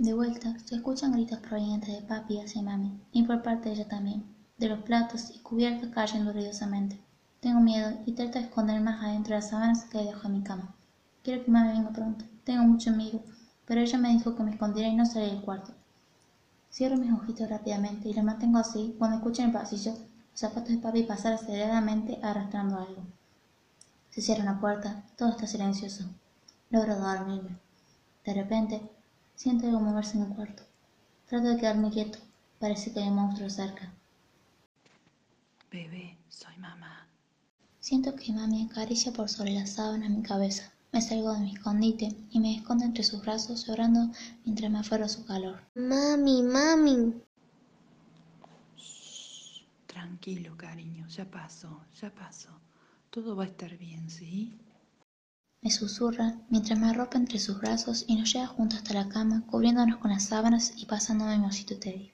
De vuelta, se escuchan gritos provenientes de papi hacia mami, y por parte de ella también, de los platos y cubiertos cayendo ruidosamente. Tengo miedo y trato de esconder más adentro de las sábanas que debajo de mi cama. Quiero que mami venga pronto. Tengo mucho miedo, pero ella me dijo que me escondiera y no saliera del cuarto. Cierro mis ojitos rápidamente y los mantengo así cuando escucho en el pasillo los zapatos de papi pasar aceleradamente arrastrando algo. Se cierra una puerta, todo está silencioso. Logro dormirme. De repente, siento algo moverse en el cuarto. Trato de quedarme quieto. Parece que hay un monstruo cerca. Bebé, soy mamá. Siento que mami acaricia por sobre la sábana mi cabeza. Me salgo de mi escondite y me escondo entre sus brazos llorando mientras me aferro a su calor. Mami, mami. Shh, tranquilo, cariño, ya pasó, ya pasó. Todo va a estar bien, ¿sí? Me susurra mientras me arropa entre sus brazos y nos lleva juntos hasta la cama, cubriéndonos con las sábanas y pasándome mi osito Teddy.